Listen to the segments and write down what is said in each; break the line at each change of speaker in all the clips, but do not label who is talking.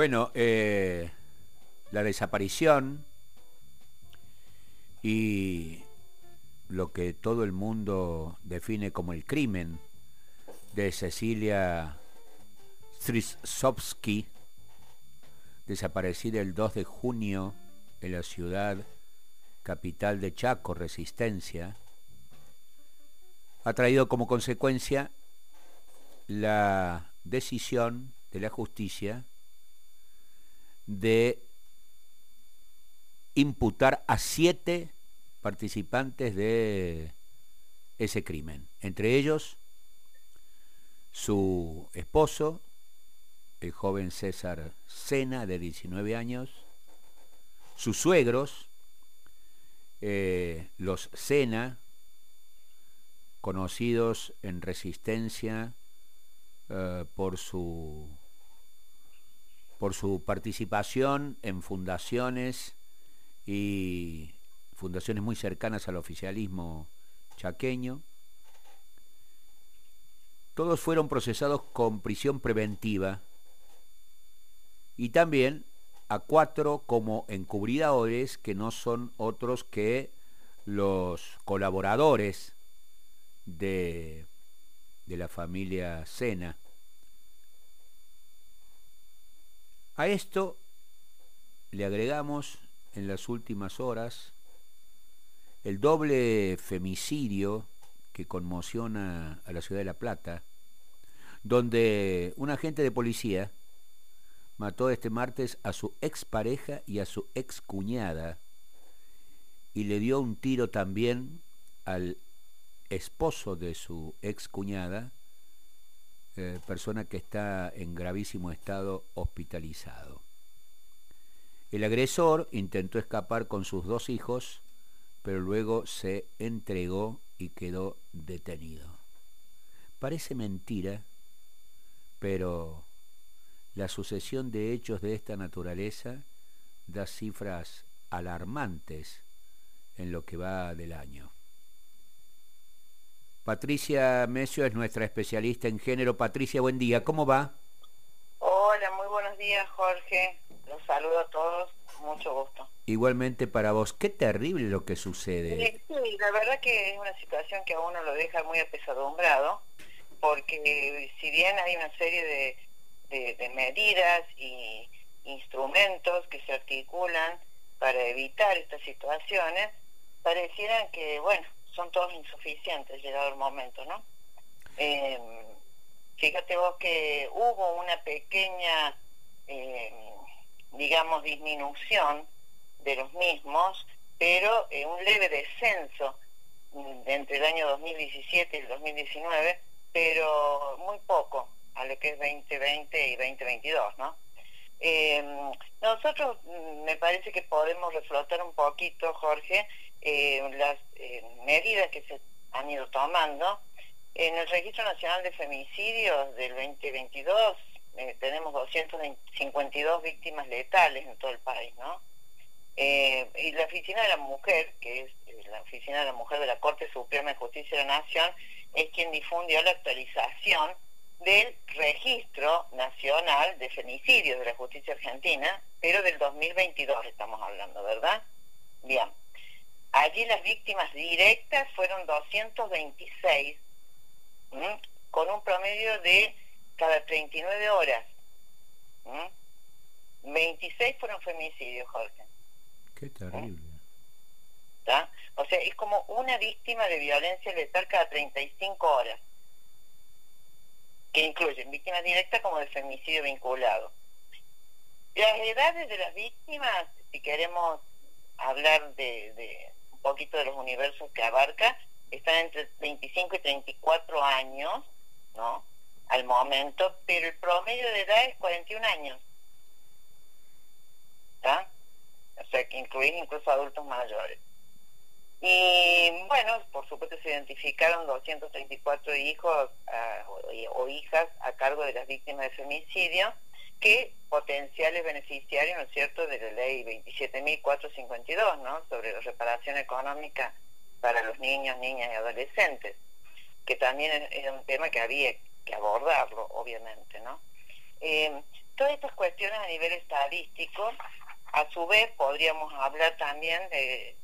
Bueno, eh, la desaparición y lo que todo el mundo define como el crimen de Cecilia Strisovsky, desaparecida el 2 de junio en la ciudad capital de Chaco, Resistencia, ha traído como consecuencia la decisión de la justicia de imputar a siete participantes de ese crimen, entre ellos su esposo, el joven César Sena, de 19 años, sus suegros, eh, los Sena, conocidos en resistencia eh, por su por su participación en fundaciones y fundaciones muy cercanas al oficialismo chaqueño. Todos fueron procesados con prisión preventiva y también a cuatro como encubridores que no son otros que los colaboradores de, de la familia Sena. A esto le agregamos en las últimas horas el doble femicidio que conmociona a la ciudad de La Plata, donde un agente de policía mató este martes a su expareja y a su excuñada y le dio un tiro también al esposo de su excuñada eh, persona que está en gravísimo estado hospitalizado. El agresor intentó escapar con sus dos hijos, pero luego se entregó y quedó detenido. Parece mentira, pero la sucesión de hechos de esta naturaleza da cifras alarmantes en lo que va del año. Patricia Mesio es nuestra especialista en género. Patricia, buen día, ¿cómo va?
Hola, muy buenos días, Jorge. Los saludo a todos, mucho gusto.
Igualmente para vos, qué terrible lo que sucede.
Sí, la verdad que es una situación que a uno lo deja muy apesadumbrado, porque si bien hay una serie de, de medidas y instrumentos que se articulan para evitar estas situaciones, parecieran que, bueno, son todos insuficientes llegado el momento, ¿no? Em, fíjate vos que hubo una pequeña, em, digamos, disminución de los mismos, pero eh, un leve descenso mm, entre el año 2017 y el 2019, pero muy poco a lo que es 2020 y 2022, ¿no? Em, nosotros mm, me parece que podemos reflotar un poquito, Jorge, eh, las eh, medidas que se han ido tomando. En el Registro Nacional de Femicidios del 2022 eh, tenemos 252 víctimas letales en todo el país, ¿no? y la Oficina de la Mujer, que es la Oficina de la Mujer de la Corte Suprema de Justicia de la Nación, es quien difundió la actualización del Registro Nacional de Femicidios de la Justicia Argentina, pero del 2022 estamos hablando, ¿verdad? Bien. Allí las víctimas directas fueron 226, con un promedio de cada 39 horas. 26 fueron femicidios, Jorge.
Qué terrible.
O sea, es como una víctima de violencia letal cada 35 horas, que incluyen víctimas directas como de femicidio vinculado. Las edades de las víctimas, si queremos hablar de poquito de los universos que abarca, están entre 25 y 34 años, ¿no? Al momento, pero el promedio de edad es 41 años. ¿Está? O sea, que incluís incluso adultos mayores. Y bueno, por supuesto se identificaron 234 hijos ah, o, hijas a cargo de las víctimas de femicidio que potenciales beneficiarios, ¿no es cierto?, de la ley 27.452, ¿no?, sobre la reparación económica para los niños, niñas y adolescentes, que también es un tema que había que abordarlo, obviamente, ¿no? Eh, todas estas cuestiones a nivel estadístico, a su vez podríamos hablar también de,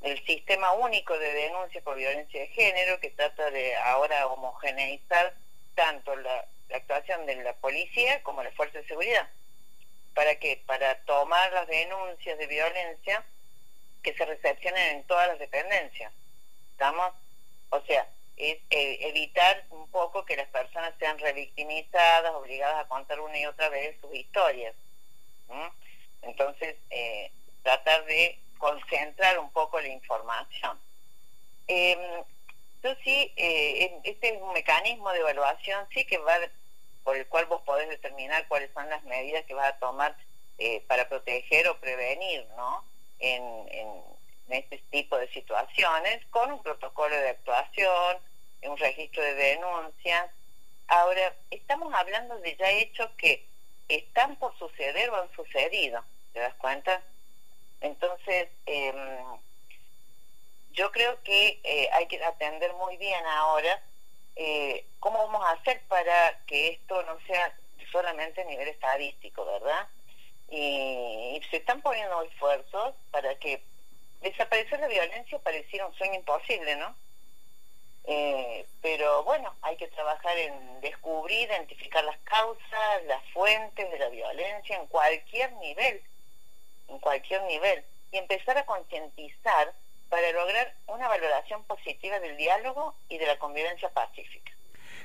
del sistema único de denuncia por violencia de género que trata de ahora homogeneizar tanto la, actuación de la policía como la fuerza de seguridad. ¿Para qué? Para tomar las denuncias de violencia que se recepcionen en todas las dependencias. ¿Estamos? O sea, es eh, evitar un poco que las personas sean revictimizadas, obligadas a contar una y otra vez sus historias. Entonces, eh, tratar de concentrar un poco la información. Eh, sí, eh, este es un mecanismo de evaluación, sí que va por el cual vos podés determinar cuáles son las medidas que vas a tomar eh, para proteger o prevenir, ¿no? En, en, este tipo de situaciones, con un protocolo de actuación, un registro de denuncias. Ahora, estamos hablando de ya hechos que están por suceder o han sucedido, ¿te das cuenta? Entonces, yo que eh, hay que atender muy bien ahora eh, cómo vamos a hacer para que esto no sea solamente a nivel estadístico, ¿verdad? Y, se están poniendo esfuerzos para que desaparecer la violencia pareciera un sueño imposible, ¿no? Eh, pero bueno, hay que trabajar en descubrir, identificar las causas, las fuentes de la violencia en cualquier nivel, en cualquier nivel, y empezar a concientizar para lograr una valoración positiva del diálogo y de la convivencia pacífica.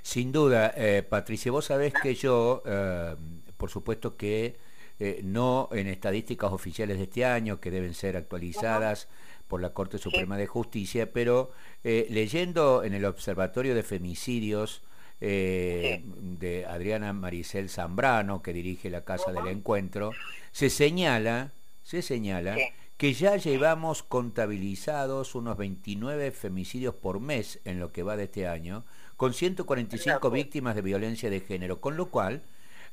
Sin duda, eh, Patricia, vos sabés que yo, eh, por supuesto que eh, no en estadísticas oficiales de este año, que deben ser actualizadas por la Corte Suprema de Justicia, pero leyendo en el Observatorio de Femicidios de Adriana Maricel Zambrano, que dirige la Casa del Encuentro, se señala, se señala que ya llevamos contabilizados unos 29 femicidios por mes en lo que va de este año, con 145 víctimas de violencia de género, con lo cual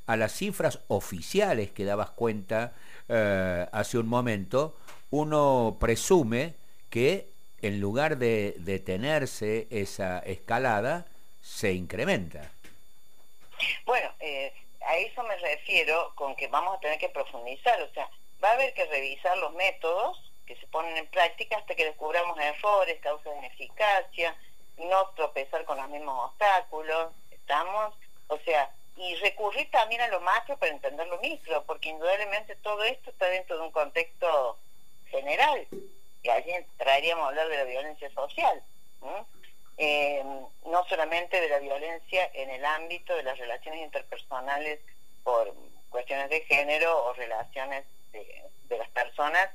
a las cifras oficiales que dabas cuenta eh, hace un momento, uno presume que en lugar de detenerse esa escalada, se incrementa.
Bueno, eh, a eso me refiero con que vamos a tener que profundizar, o sea, va a haber que revisar los métodos que se ponen en práctica hasta que descubramos errores, causas de ineficacia, no tropezar con los mismos obstáculos, ¿estamos? O sea, y recurrir también a lo macro para entender lo micro, porque indudablemente todo esto está dentro de un contexto general, y allí traeríamos a hablar de la violencia social, eh, no solamente de la violencia en el ámbito de las relaciones interpersonales por cuestiones de género o relaciones de, las personas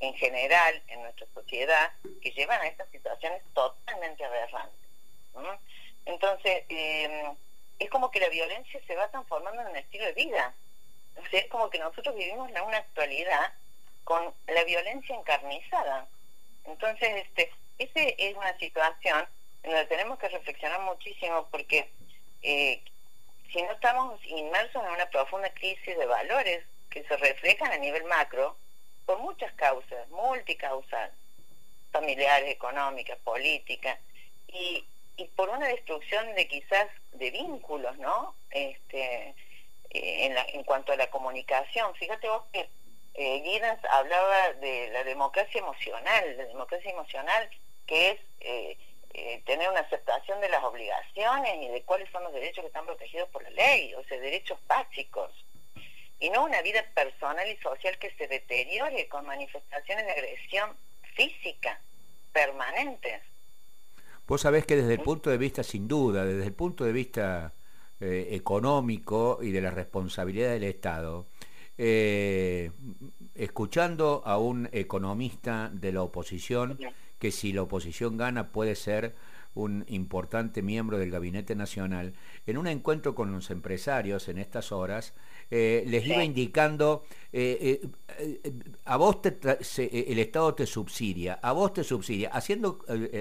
en general en nuestra sociedad que llevan a estas situaciones totalmente aberrantes. Entonces, em, es como que la violencia se va transformando en un estilo de vida. O sea, es como que nosotros vivimos en una actualidad con la violencia encarnizada. Entonces, este, esa es una situación en la que tenemos que reflexionar muchísimo porque eh, si no estamos inmersos en una profunda crisis de valores, que se reflejan a nivel macro por muchas causas, multicausal, familiares, económicas, políticas, y, y por una destrucción de quizás de vínculos, ¿no? Este, eh, en, la, en cuanto a la comunicación. Fíjate vos que eh, hablaba de la democracia emocional, la democracia emocional que es eh, eh, tener una aceptación de las obligaciones y de cuáles son los derechos que están protegidos por la ley, o sea, derechos básicos y no una vida personal y social que se deteriore con manifestaciones de agresión física permanentes.
Vos sabés que desde el punto de vista, sin duda, desde el punto de vista eh, económico y de la responsabilidad del Estado, eh, escuchando a un economista de la oposición, que si la oposición gana puede ser un importante miembro del Gabinete Nacional, en un encuentro con los empresarios en estas horas, eh, les iba indicando, eh, eh, a vos te el Estado te subsidia, a vos te subsidia, haciendo,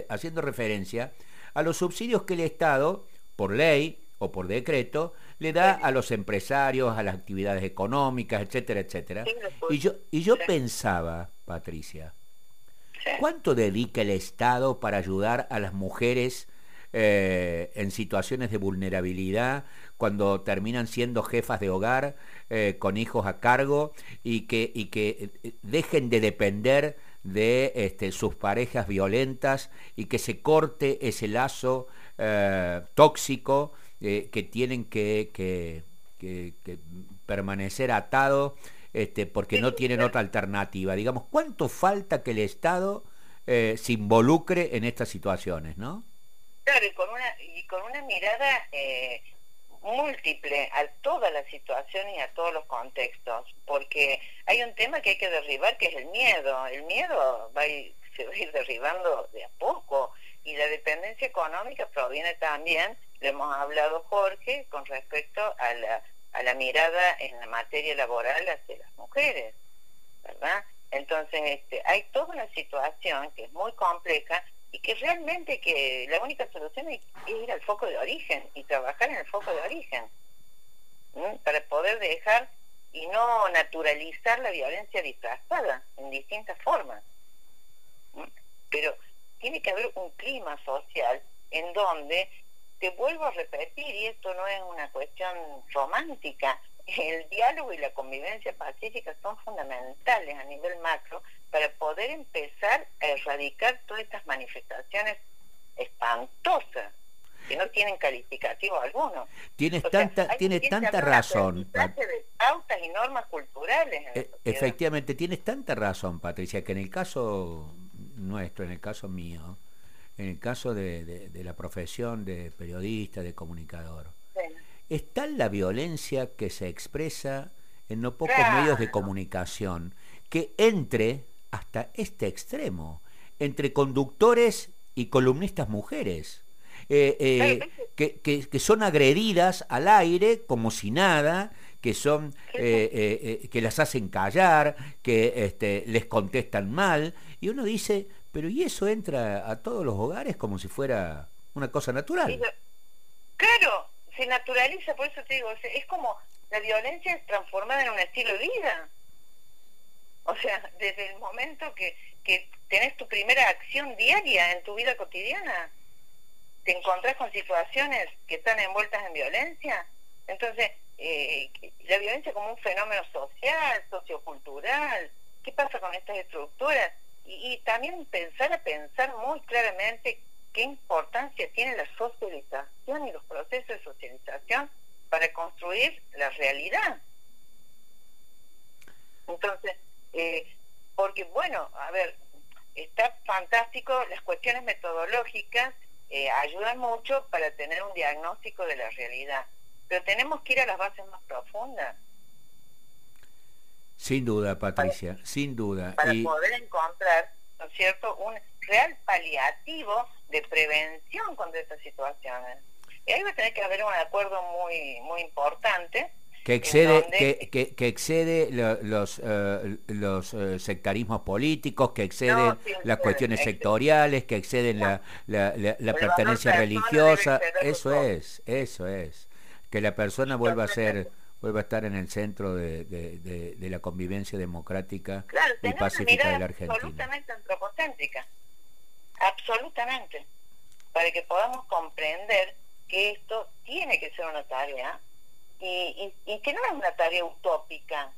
haciendo referencia a los subsidios que el Estado, por ley o por decreto, le da a los empresarios, a las actividades económicas, etcétera, etcétera. Y yo, y yo pensaba, Patricia, ¿cuánto dedica el Estado para ayudar a las mujeres eh, en situaciones de vulnerabilidad, cuando terminan siendo jefas de hogar eh, con hijos a cargo y que, y que dejen de depender de este, sus parejas violentas y que se corte ese lazo tóxico que tienen que, que, permanecer atado este, porque no tienen otra alternativa. Digamos, ¿cuánto falta que el Estado eh, se involucre en estas situaciones, no?
Claro, y con una, y con una mirada eh, múltiple a toda la situación y a todos los contextos, porque hay un tema que hay que derribar que es el miedo. El miedo va se va a ir derribando de a poco y la dependencia económica proviene también, le hemos hablado Jorge, con respecto a la a la mirada en la materia laboral hacia las mujeres, ¿verdad? Entonces, este, hay toda una situación que es muy compleja y que realmente que la única solución es, ir al foco de origen y trabajar en el foco de origen para poder dejar y no naturalizar la violencia disfrazada en distintas formas. Pero tiene que haber un clima social en donde te vuelvo a repetir, y esto no es una cuestión romántica, el diálogo y la convivencia pacífica son fundamentales a nivel macro para poder empezar a erradicar todas estas manifestaciones espantosas que no tienen calificativo alguno.
Tienes tanta, tiene tanta razón.
De pautas y normas culturales.
E, efectivamente, tienes tanta razón, Patricia, que en el caso nuestro, en el caso mío, en el caso de, la profesión de periodista, de comunicador. Está la violencia que se expresa en no pocos medios de comunicación, que entre hasta este extremo, entre conductores y columnistas mujeres. Eh, eh, que, son agredidas al aire como si nada, que son eh, que las hacen callar, que este, les contestan mal, y uno dice, pero ¿y eso entra a todos los hogares como si fuera una cosa natural?
Claro, se naturaliza, por eso te digo, es como la violencia es transformada en un estilo de vida. O sea, desde el momento que, que tenés tu primera acción diaria en tu vida cotidiana, te encontrás con situaciones que están envueltas en violencia. Entonces, eh, la violencia como un fenómeno social, sociocultural, ¿qué pasa con estas estructuras? Y, también pensar a pensar muy claramente qué importancia tiene la socialización y los procesos de socialización para construir la realidad. Entonces, eh, porque bueno, a ver, está fantástico, las cuestiones metodológicas eh, ayudan mucho para tener un diagnóstico de la realidad, pero tenemos que ir a las bases más profundas.
Sin duda, Patricia, sin duda.
Para poder encontrar, ¿no es cierto?, un real paliativo de prevención contra estas situaciones. Y ahí va a tener que haber un acuerdo muy, muy importante.
Que excede, que, que, excede los, uh, los uh, sectarismos políticos, que exceden las cuestiones sectoriales, que exceden la, la, la, pertenencia religiosa. Eso es, eso es. Que la persona vuelva a ser vuelva a estar en el centro de, de, la convivencia democrática y pacífica de la Argentina.
Absolutamente antropocéntrica, absolutamente, para que podamos comprender que esto tiene que ser una tarea y, y, que no es una tarea utópica,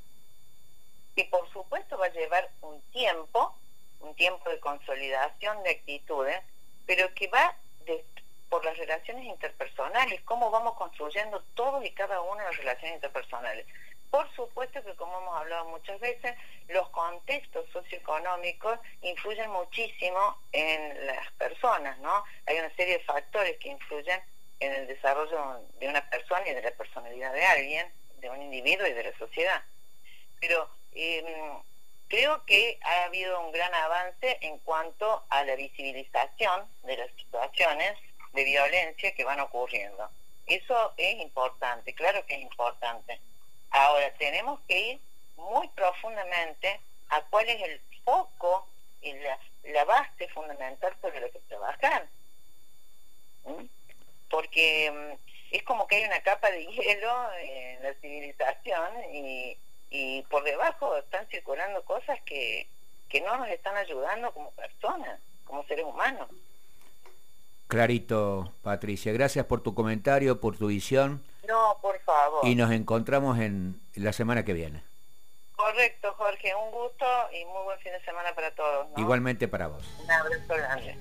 que por supuesto va a llevar un tiempo, un tiempo de consolidación de actitudes, pero que va de, por las relaciones interpersonales, cómo vamos construyendo todos y cada una de las relaciones interpersonales. Por supuesto que, como hemos hablado muchas veces, los contextos socioeconómicos influyen muchísimo en las personas, ¿no? Hay una serie de factores que influyen en el desarrollo de una persona y de la personalidad de alguien, de un individuo y de la sociedad. Pero em, creo que ha habido un gran avance en cuanto a la visibilización de las situaciones de violencia que van ocurriendo. Eso es importante, claro que es importante. Ahora, tenemos que ir muy profundamente a cuál es el foco y la, base fundamental sobre lo que trabajar. ¿Mm? Porque mm, es como que hay una capa de hielo en la civilización y, y por debajo están circulando cosas que, que no nos están ayudando como personas, como seres humanos.
Clarito, Patricia. Gracias por tu comentario, por tu visión.
No, por favor.
Y nos encontramos en la semana que viene.
Correcto, Jorge. Un gusto y muy buen fin de semana para todos.
Igualmente para vos.
Un abrazo grande.